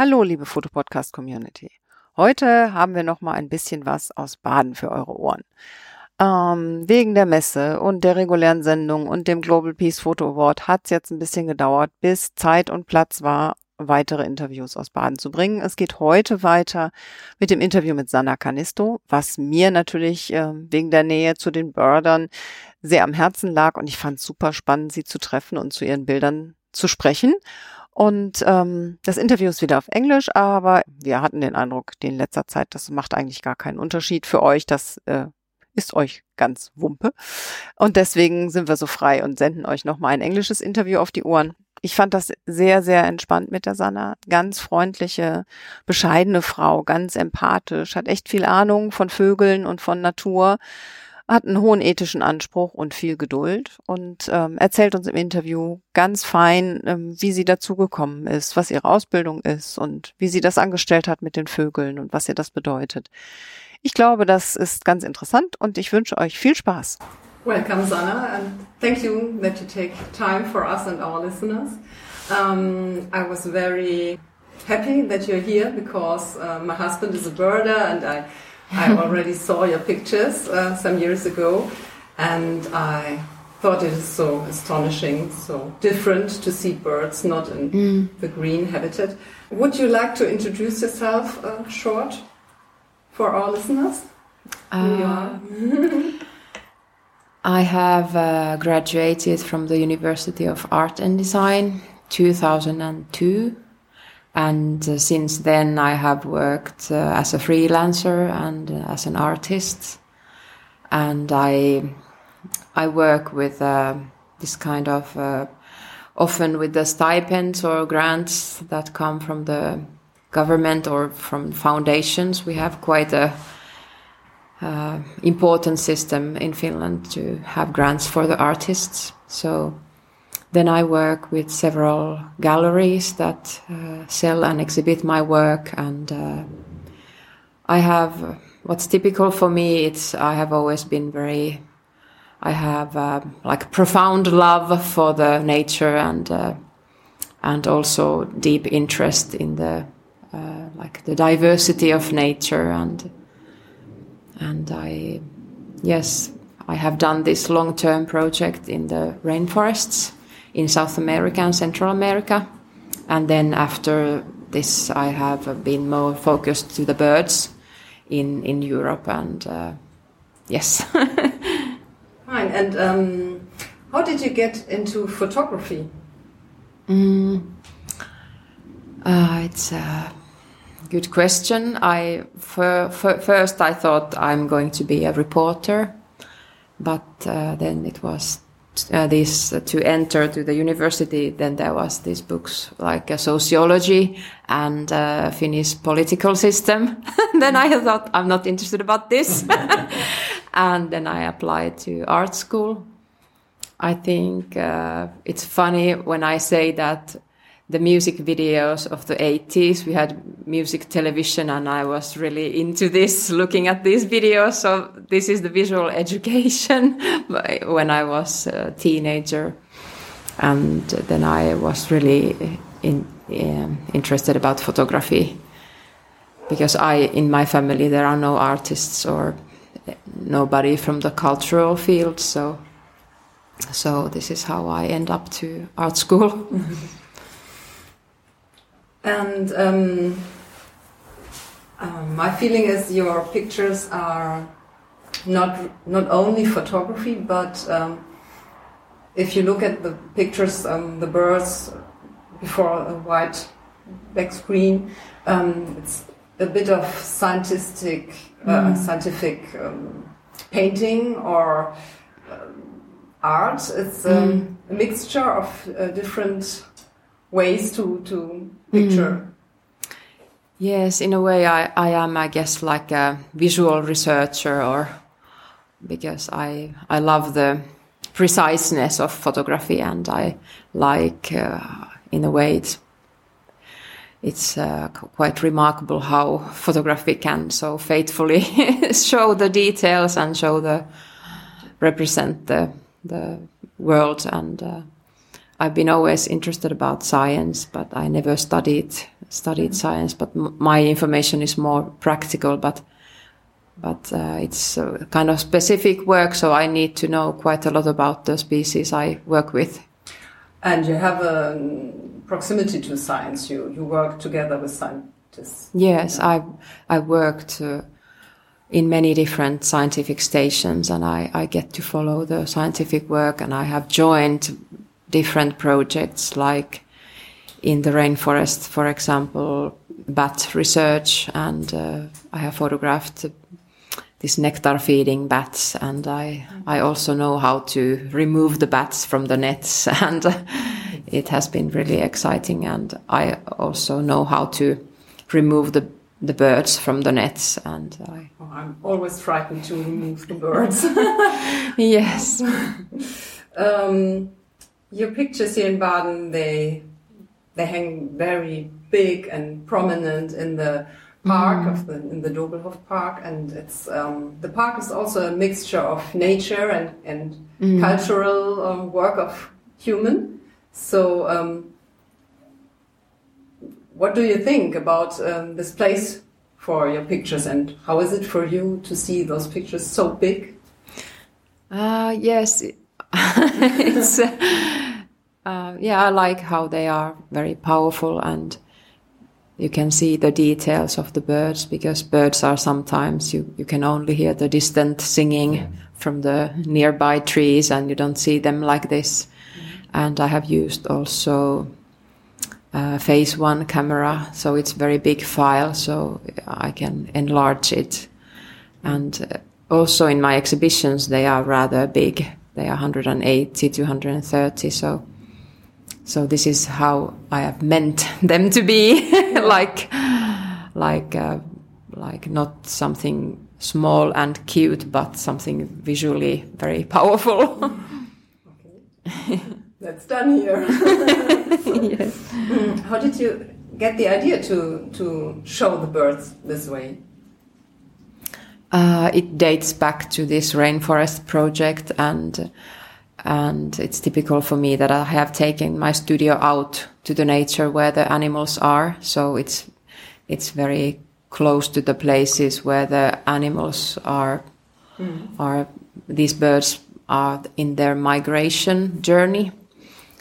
Hallo, liebe Fotopodcast Community. Heute haben wir noch mal ein bisschen was aus Baden für eure Ohren. Ähm, wegen der Messe und der regulären Sendung und dem Global Peace Photo Award hat es jetzt ein bisschen gedauert, bis Zeit und Platz war, weitere Interviews aus Baden zu bringen. Es geht heute weiter mit dem Interview mit Sanna Canisto, was mir natürlich äh, wegen der Nähe zu den Birdern sehr am Herzen lag und ich fand es super spannend, sie zu treffen und zu ihren Bildern zu sprechen. Und ähm, das Interview ist wieder auf Englisch, aber wir hatten den Eindruck, in letzter Zeit, das macht eigentlich gar keinen Unterschied für euch. Das äh, ist euch ganz Wumpe. Und deswegen sind wir so frei und senden euch nochmal ein englisches Interview auf die Ohren. Ich fand das sehr, sehr entspannt mit der Sanna. Ganz freundliche, bescheidene Frau, ganz empathisch, hat echt viel Ahnung von Vögeln und von Natur hat einen hohen ethischen Anspruch und viel Geduld und ähm, erzählt uns im Interview ganz fein, ähm, wie sie dazugekommen ist, was ihre Ausbildung ist und wie sie das angestellt hat mit den Vögeln und was ihr das bedeutet. Ich glaube, das ist ganz interessant und ich wünsche euch viel Spaß. Welcome, Sana, and thank you that you take time for us and our listeners. Um, I was very happy that you're here because uh, my husband is a birder and I I already saw your pictures uh, some years ago, and I thought it is so astonishing, so different to see birds not in mm. the green habitat. Would you like to introduce yourself uh, short for our listeners? Uh, I have uh, graduated from the University of Art and Design 2002 and uh, since then, I have worked uh, as a freelancer and uh, as an artist. And I, I work with uh, this kind of, uh, often with the stipends or grants that come from the government or from foundations. We have quite a uh, important system in Finland to have grants for the artists. So then I work with several galleries that uh, sell and exhibit my work, and uh, I have what's typical for me. It's I have always been very, I have uh, like profound love for the nature and uh, and also deep interest in the uh, like the diversity of nature and and I yes I have done this long term project in the rainforests in South America and Central America. And then after this, I have been more focused to the birds in, in Europe and uh, yes. Fine. And um, how did you get into photography? Mm, uh, it's a good question. I first I thought I'm going to be a reporter, but uh, then it was uh, this uh, to enter to the university, then there was these books like uh, sociology and uh, Finnish political system. then I thought I'm not interested about this, and then I applied to art school. I think uh, it's funny when I say that the music videos of the 80s. We had music television, and I was really into this, looking at these videos. So, this is the visual education when I was a teenager. And then I was really in, um, interested about photography because I, in my family, there are no artists or nobody from the cultural field. So, so this is how I end up to art school. And um, um, my feeling is your pictures are not not only photography, but um, if you look at the pictures, um, the birds before a white back screen, um, it's a bit of scientific uh, mm. scientific um, painting or art. It's mm. a mixture of uh, different ways to to picture. Mm. Yes, in a way, I, I am, I guess, like a visual researcher, or because I I love the preciseness of photography, and I like, uh, in a way, it's it's uh, quite remarkable how photography can so faithfully show the details and show the represent the the world and. Uh, I've been always interested about science, but I never studied studied science, but m- my information is more practical. But but uh, it's uh, kind of specific work, so I need to know quite a lot about the species I work with. And you have a proximity to science. You you work together with scientists. Yes, I've I worked uh, in many different scientific stations, and I, I get to follow the scientific work, and I have joined different projects like in the rainforest, for example, bat research, and uh, I have photographed these nectar feeding bats, and I I also know how to remove the bats from the nets, and it has been really exciting. And I also know how to remove the the birds from the nets, and I. Oh, I'm always frightened to remove the birds. yes. um, your pictures here in Baden, they they hang very big and prominent in the park mm. of the in the Doblhoff Park, and it's um, the park is also a mixture of nature and and mm. cultural um, work of human. So, um, what do you think about um, this place for your pictures, and how is it for you to see those pictures so big? Uh, yes, it's. Uh, uh, yeah, I like how they are very powerful and you can see the details of the birds because birds are sometimes you, you can only hear the distant singing from the nearby trees and you don't see them like this. And I have used also uh, phase one camera, so it's very big file, so I can enlarge it. And uh, also in my exhibitions, they are rather big. They are 180 to 130, so so this is how I have meant them to be, like, like, uh, like not something small and cute, but something visually very powerful. okay, that's done here. yes. Mm, how did you get the idea to to show the birds this way? Uh, it dates back to this rainforest project and and it's typical for me that I have taken my studio out to the nature where the animals are. So it's it's very close to the places where the animals are mm. are these birds are in their migration journey.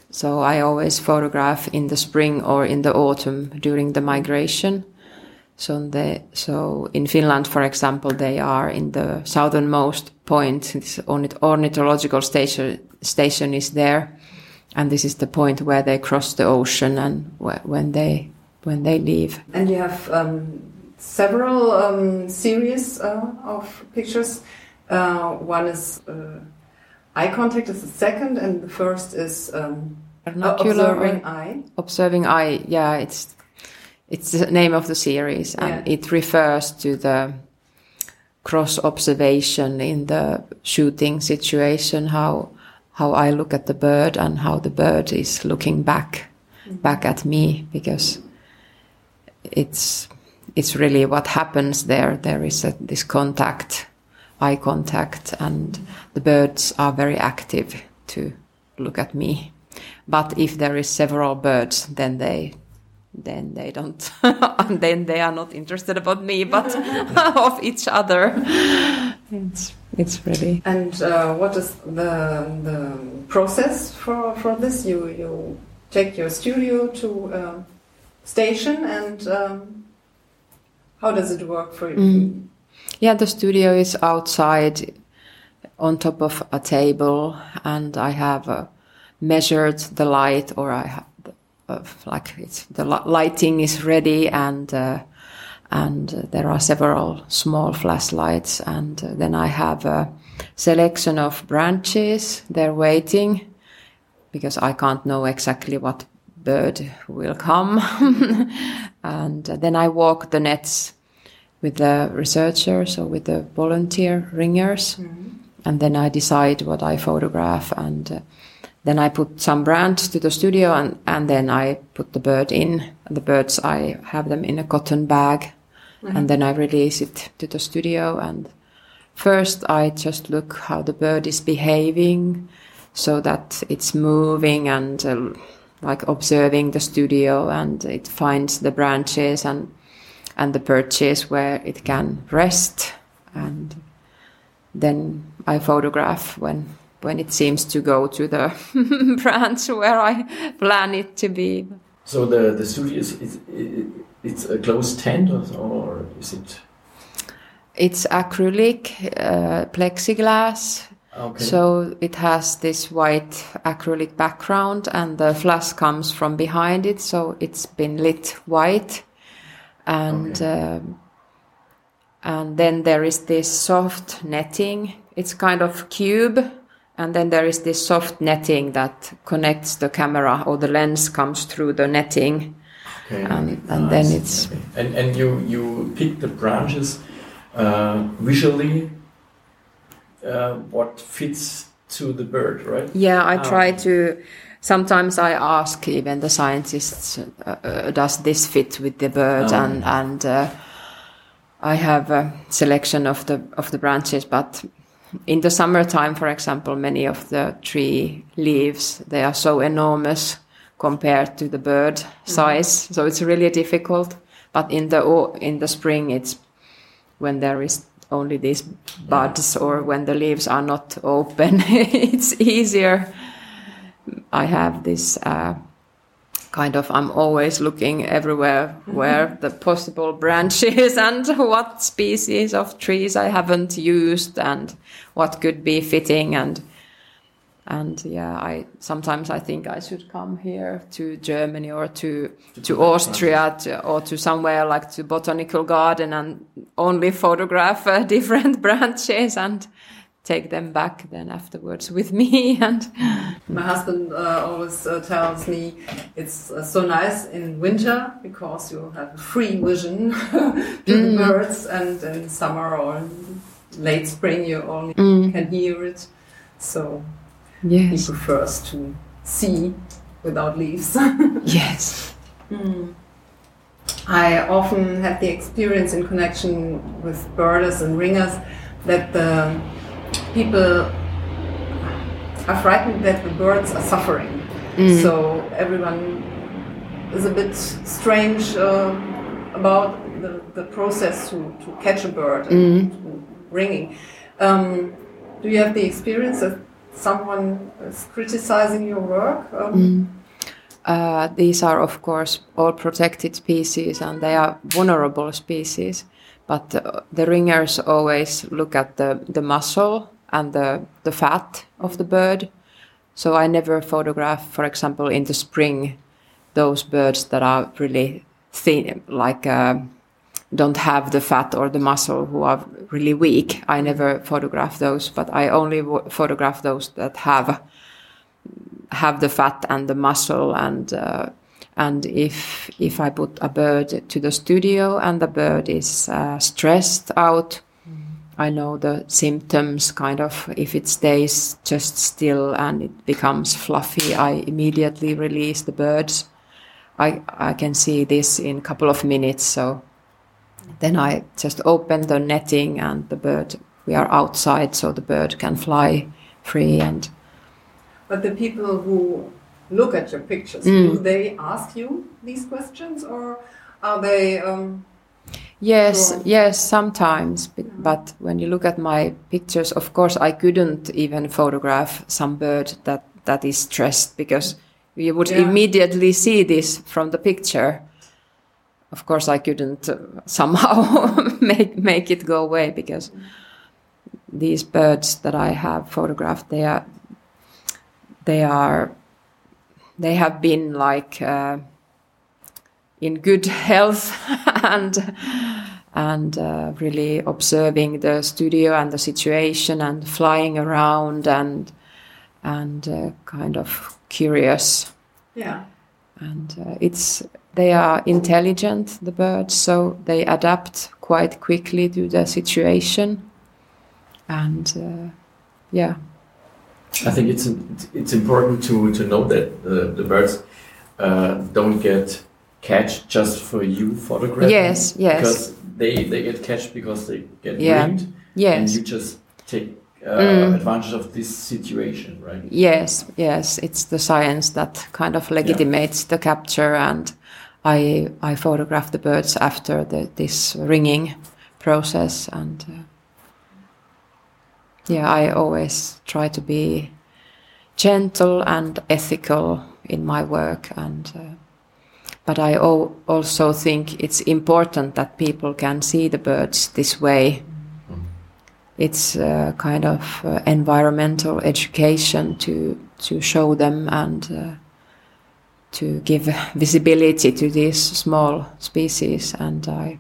So I always photograph in the spring or in the autumn during the migration. So the so in Finland, for example, they are in the southernmost point. This ornithological station station is there, and this is the point where they cross the ocean and when they when they leave. And you have um, several um, series uh, of pictures. Uh, one is uh, eye contact is the second, and the first is um, observing eye. Observing eye, yeah, it's it's the name of the series, and yeah. it refers to the cross observation in the shooting situation. How how I look at the bird and how the bird is looking back mm-hmm. back at me because it's it's really what happens there. There is a, this contact, eye contact, and the birds are very active to look at me. But if there is several birds, then they then they don't and then they are not interested about me but of each other. It's it's really. And uh, what is the the process for for this? You you take your studio to a station and um, how does it work for you? Mm. yeah the studio is outside on top of a table and i have uh, measured the light or i have of like it's the lighting is ready and uh, and uh, there are several small flashlights and uh, then I have a selection of branches. They're waiting because I can't know exactly what bird will come. And then I walk the nets with the researchers or with the volunteer ringers. Mm -hmm. and then I decide what I photograph and uh, then I put some brands to the studio and, and then I put the bird in. The birds, I have them in a cotton bag mm-hmm. and then I release it to the studio. And first I just look how the bird is behaving so that it's moving and uh, like observing the studio and it finds the branches and and the perches where it can rest and then I photograph when when it seems to go to the branch where I plan it to be. So the the studio is, is it's a closed tent or, or is it? It's acrylic uh, plexiglass. Okay. So it has this white acrylic background, and the flash comes from behind it. So it's been lit white, and Okay. um and then there is this soft netting. It's kind of cube, and then there is this soft netting that connects the camera, or the lens comes through the netting. Okay. And- and then it's- okay. and and you you pick the branches uh, visually. Uh, what fits to the bird, right? Yeah, I Oh. try to. Sometimes I ask even the scientists, uh, uh, does this fit with the bird? Oh. And and uh, I have a selection of the of the branches, but in the summertime, for example, many of the tree leaves they are so enormous compared to the bird size, so it's really difficult. But in the in the spring, it's when there is only these buds or when the leaves are not open, it's easier. I have this uh, kind of, I'm always looking everywhere where the possible branches and what species of trees I haven't used and what could be fitting and and yeah, I sometimes I think I should come here to Germany or to to Austria to, or to somewhere like to botanical garden and only photograph uh, different branches and take them back then afterwards with me and My husband uh, always uh, tells me it's uh, so nice in winter because you have a free vision to the birds, and in summer or in late spring you only can hear it. So he prefers to see without leaves. yes. I often had the experience in connection with birders and ringers that the people are frightened that the birds are suffering. So everyone is a bit strange uh, about the, the process to, to catch a bird and to ringing. Um, do you have the experience that someone is criticizing your work? Um, Uh, these are, of course, all protected species and they are vulnerable species. But uh, the ringers always look at the, the muscle and the, the fat of the bird. So I never photograph, for example, in the spring, those birds that are really thin, like uh, don't have the fat or the muscle, who are really weak. I never photograph those, but I only photograph those that have have the fat and the muscle and uh, and if if I put a bird to the studio and the bird is uh, stressed out, I know the symptoms. Kind of if it stays just still and it becomes fluffy, I immediately release the birds. I I can see this in a couple of minutes. So then I just open the netting and the bird. We are outside, so the bird can fly free and But the people who look at your pictures, Mm. do they ask you these questions or are they? Um, Yes, Sure. yes, sometimes. But, but when you look at my pictures, of course, I couldn't even photograph some bird that, that is stressed because you would Yeah. immediately see this from the picture. Of course, I couldn't uh, somehow make make it go away because these birds that I have photographed, they are they are they have been like. Uh, in good health and and uh, really observing the studio and the situation and flying around and and uh, kind of curious. Yeah. and uh, it's they are intelligent the birds so they adapt quite quickly to the situation. And uh, yeah. I think it's it's important to to know that the, the birds uh, don't get catch just for you photographing. Yes, yes. Because they they get catched because they get Yeah. ringed, and you just take uh, advantage of this situation, right? Yes, yes, it's the science that kind of legitimates the capture, and I I photograph the birds after the, this ringing process, and uh, yeah, I always try to be gentle and ethical in my work, and uh, but I also think it's important that people can see the birds this way. It's uh, kind of uh, environmental education to to show them and uh, to give visibility to these small species. And I,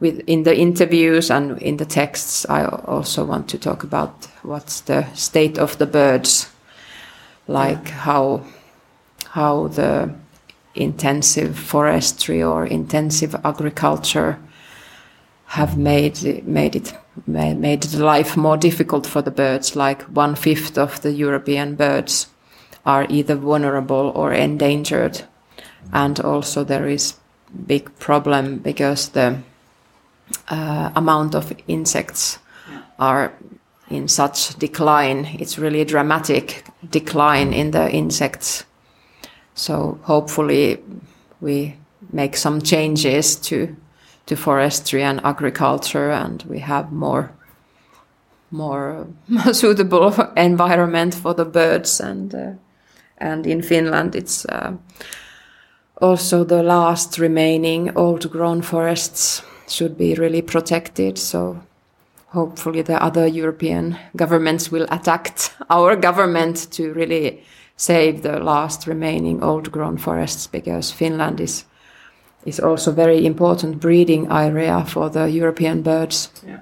with in the interviews and in the texts, I also want to talk about what's the state of the birds, like how how the intensive forestry or intensive agriculture have made made it made life more difficult for the birds. Like one fifth of the European birds are either vulnerable or endangered, and also there is big problem because the uh, amount of insects are in such decline. It's really a dramatic decline in the insects. So hopefully we make some changes to to forestry and agriculture, and we have more more suitable environment for the birds. And uh, and in Finland, it's uh, also the last remaining old-grown forests should be really protected. So hopefully the other European governments will attack our government to really save the last remaining old-grown forests because Finland is is also very important breeding area for the European birds. Yeah.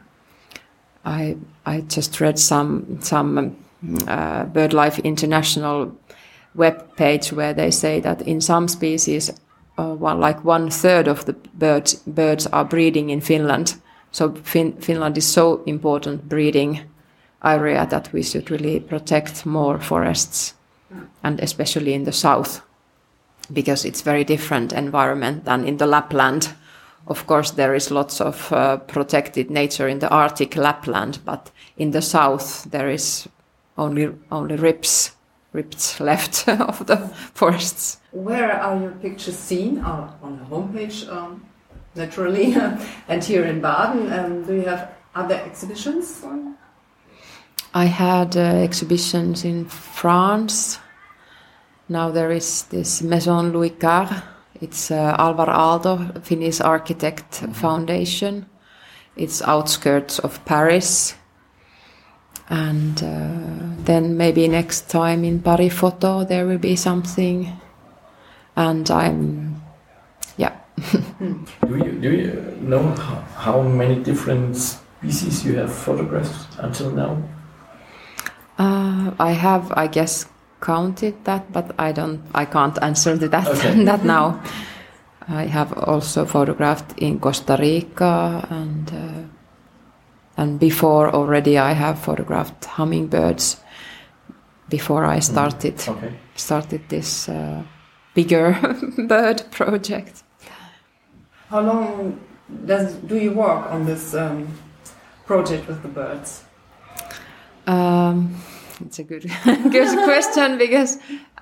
I I just read some some uh, BirdLife International web page where they say that in some species, uh, one, like one third of the birds birds are breeding in Finland. So fin Finland is so important breeding area that we should really protect more forests, and especially in the south because it's very different environment than in the Lapland. Of course, there is lots of uh, protected nature in the Arctic Lapland, but in the south there is only only rips rips left of the forests. Where are your pictures seen? Uh, on the homepage, um, naturally, and here in Baden. Um, do you have other exhibitions? I had uh, exhibitions in France now there is this Maison Louis Carré. It's uh, Alvar Aalto, Finnish Architect Foundation. It's outskirts of Paris. And uh, then maybe next time in Paris Photo there will be something. And I'm, yeah. do you do you know how, how many different species you have photographed until now? Uh, I have, I guess, counted that, but I don't, I can't answer to that Okay. that now. I have also photographed in Costa Rica and uh, and before already I have photographed hummingbirds before I started Okay. started this uh, bigger bird project. How long does do you work on this um, project with the birds? Um, it's a good good question because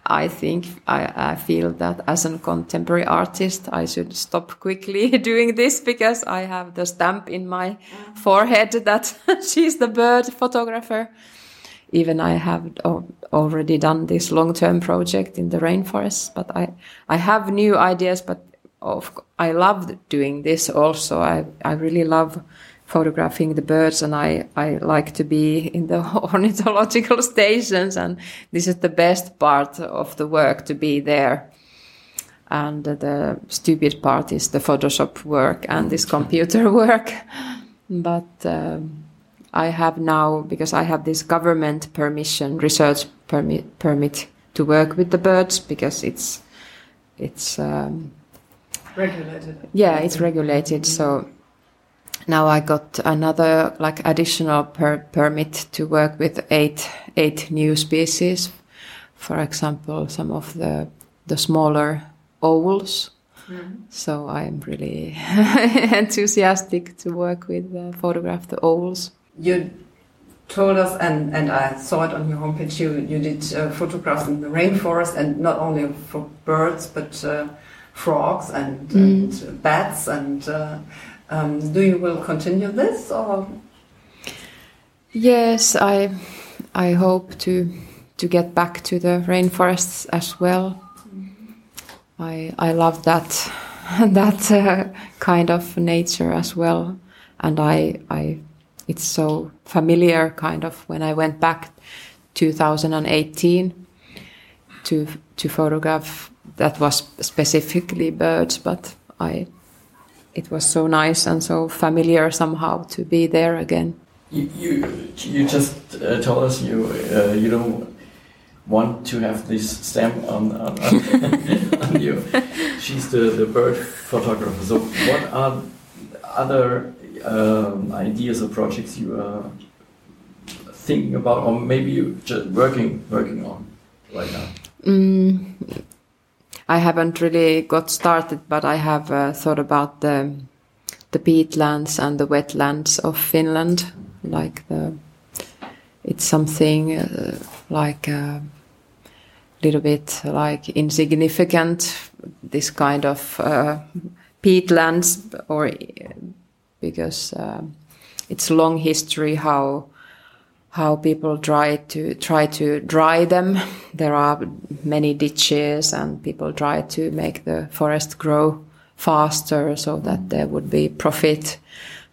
I think I, I feel that as a contemporary artist I should stop quickly doing this because I have the stamp in my mm. forehead that she's the bird photographer. Even I have already done this long-term project in the rainforest, but I I have new ideas. But of I love doing this also. I I really love photographing the birds and I, I like to be in the ornithological stations and this is the best part of the work to be there. And the stupid part is the photoshop work and this computer work. But um, i have now because i have this government permission research permit permit to work with the birds because it's it's um, Regulated. yeah it's regulated so now i got another like additional per permit to work with eight eight new species. For example some of the the smaller owls. So i'm really enthusiastic to work with uh, photograph the owls. You told us, and, and I saw it on your homepage, you, you did uh, photographs in the rainforest, and not only for birds, but uh, frogs and, and bats. And uh, um, do you will continue this, or? Yes, I I hope to to get back to the rainforests as well. I I love that that uh, kind of nature as well, and I I it's so familiar kind of when I went back 2018 to to photograph that was specifically birds, but I it was so nice and so familiar somehow to be there again. You you, you just uh, told us you uh, you don't want to have this stamp on on, on, on you. She's the, the bird photographer. So what are other um, ideas or projects you are thinking about, or maybe you just working working on right now? Mm, I haven't really got started, but I have uh, thought about the the peatlands and the wetlands of Finland. Like the, it's something uh, like a little bit like insignificant. This kind of uh, peatlands, or because uh, it's long history how how people try to try to dry them. There are many ditches, and people try to make the forest grow faster so that there would be profit.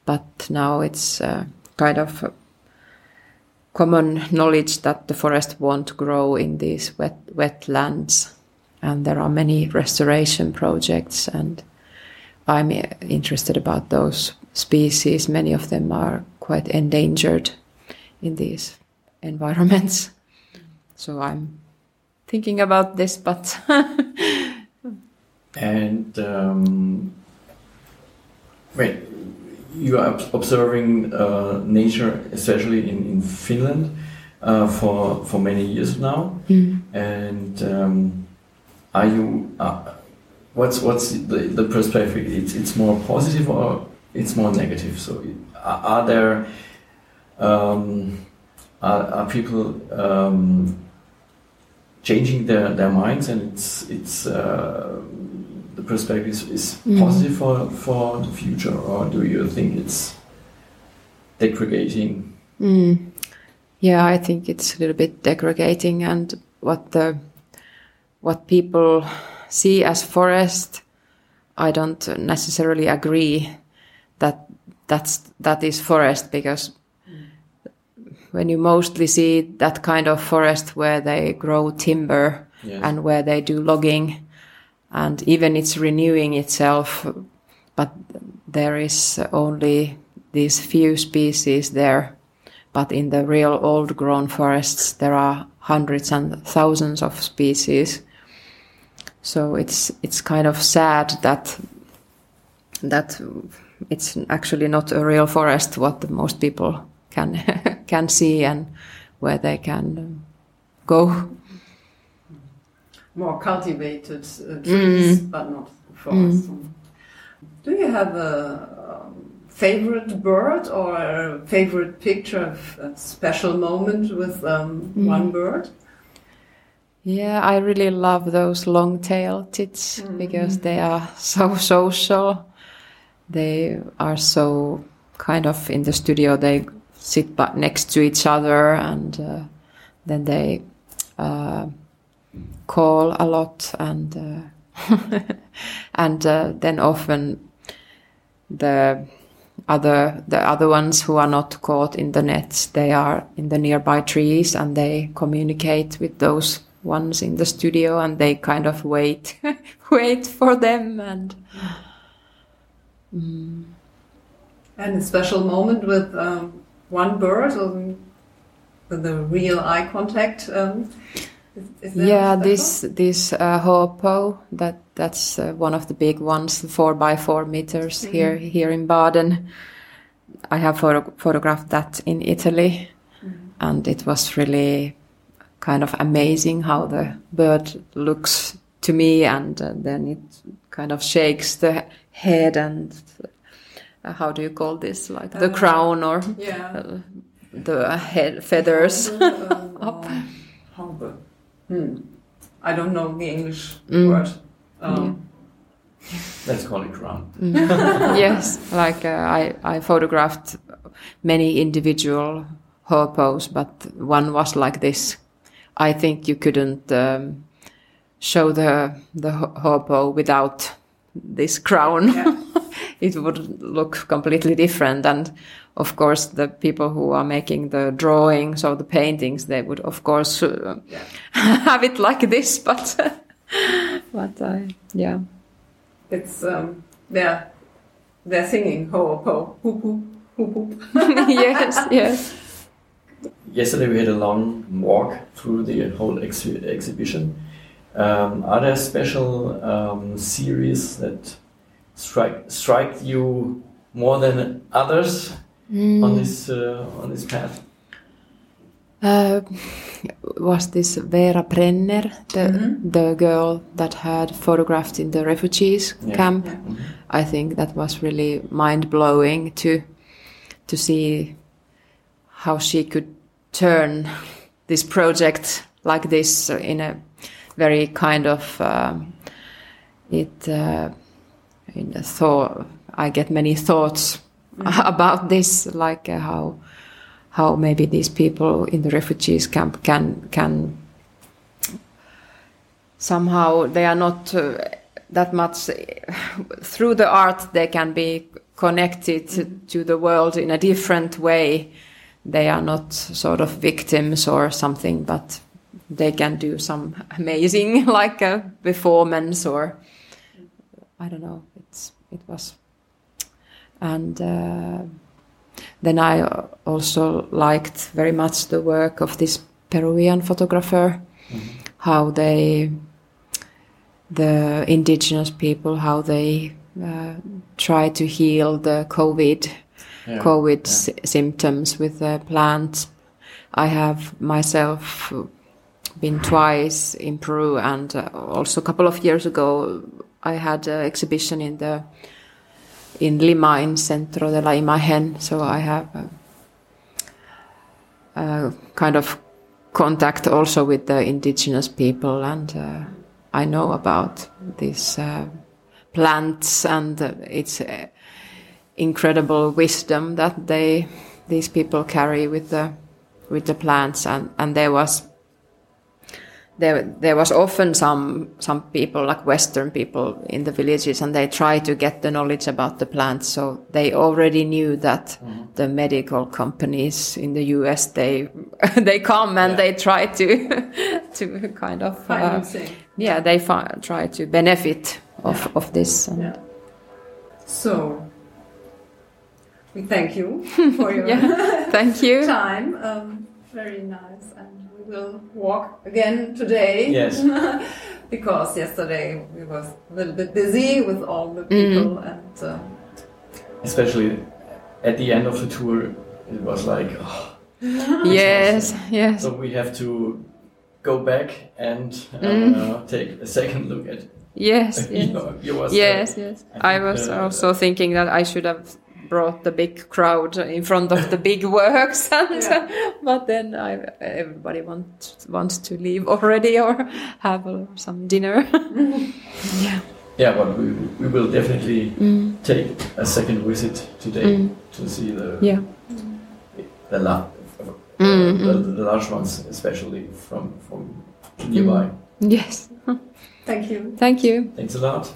But now it's uh, kind of common knowledge that the forest won't grow in these wet wetlands, and there are many restoration projects, and I'm interested about those species. Many of them are quite endangered in these environments. So I'm thinking about this, but. and um, wait, you are observing uh, nature, especially in, in Finland, uh, for for many years now. Mm. And um, are you? Uh, what's what's the, the perspective? It's it's more positive or it's more negative. So are, are there um, are, are people um, changing their, their minds and it's it's uh, the perspective is, is Mm. positive for for the future or do you think it's degrading? Mm. Yeah, I think it's a little bit degrading, and what the what people see as forest, I don't necessarily agree that that's that is forest because when you mostly see that kind of forest where they grow timber and where they do logging and even it's renewing itself but there is only these few species there. But in the real old grown forests there are hundreds and thousands of species. So it's it's kind of sad that that it's actually not a real forest what most people can can see and where they can um, go more cultivated uh, trees, Mm. but not forests. Do you have a um, favorite bird or a favorite picture of a special moment with um, Mm. one bird? Yeah, I really love those long-tailed tits because they are so social. They are so kind of in the studio. They sit but next to each other, and uh, then they uh, call a lot, and uh, and uh, then often the other the other ones who are not caught in the nets they are in the nearby trees and they communicate with those ones in the studio and they kind of wait wait for them and And a special moment with um, one bird or with the real eye contact? Um, is, is yeah this this uh, hoopoe that that's uh, one of the big ones four by four meters here here in baden. I have photo- photographed that in italy. And it was really kind of amazing how the bird looks to me and uh, then it kind of shakes the head and how do you call this like the Uh, crown or Yeah. uh, the head feathers. Up. Haube. Hmm. I don't know the English Mm. word. Um, Let's call it crown. yes, like uh, I, I photographed many individual hoopoes, but one was like this. I think you couldn't um, show the the ho- hoopoe without this crown. Yeah. it would look completely different. And of course, the people who are making the drawings or the paintings, they would of course uh, Yeah. have it like this. But but uh, yeah. It's um, they're they're singing ho ho hoop hoop hoop hoop. yes, yes. Yesterday we had a long walk through the whole ex exhibition. Um, are there special um, series that strike strike you more than others on this uh, on this path? Uh, was this Vera Brenner, the the girl that had photographed in the refugees Yeah. camp? Yeah. I think that was really mind blowing to to see how she could turn this project like this in a very kind of um, it uh, in a thought. I get many thoughts about this, like uh, how how maybe these people in the refugees camp can can somehow they are not uh, that much through the art they can be connected to, to the world in a different way they are not sort of victims or something but they can do some amazing like a performance or i don't know it's it was and uh, then I also liked very much the work of this Peruvian photographer, how they, the indigenous people, how they uh, try to heal the COVID, Yeah. COVID sy- symptoms with the plants. I have myself been twice in Peru, and uh, also a couple of years ago, I had an exhibition in the in Lima in Centro de la Imagen. So I have a, a kind of contact also with the indigenous people, and uh, I know about these uh, plants and uh, its uh, incredible wisdom that they these people carry with the with the plants, and and there was there there was often some some people like western people in the villages and they try to get the knowledge about the plants. So they already knew that the medical companies in the US they they come and Yeah. they try to to kind of uh, yeah they fi- try to benefit of of this. And Yeah. So we thank you for your yeah. Thank you. time. Um, very nice, and we will walk again today. Yes. because yesterday we was a little bit busy with all the people, and uh, Especially at the end of the tour, it was like, oh, yes yes so we have to go back and uh, Mm. take a second look at yes yes your, your Yes, yes. I I was uh, also thinking that I should have brought the big crowd in front of the big works, and Yeah. but then I, everybody wants wants to leave already or have uh, some dinner. yeah. Yeah, but we, we will definitely Mm. take a second visit today Mm. to see the Yeah. the, la- Mm, the, the large ones, especially from from nearby. Yes. thank you. Thank you. Thanks a lot.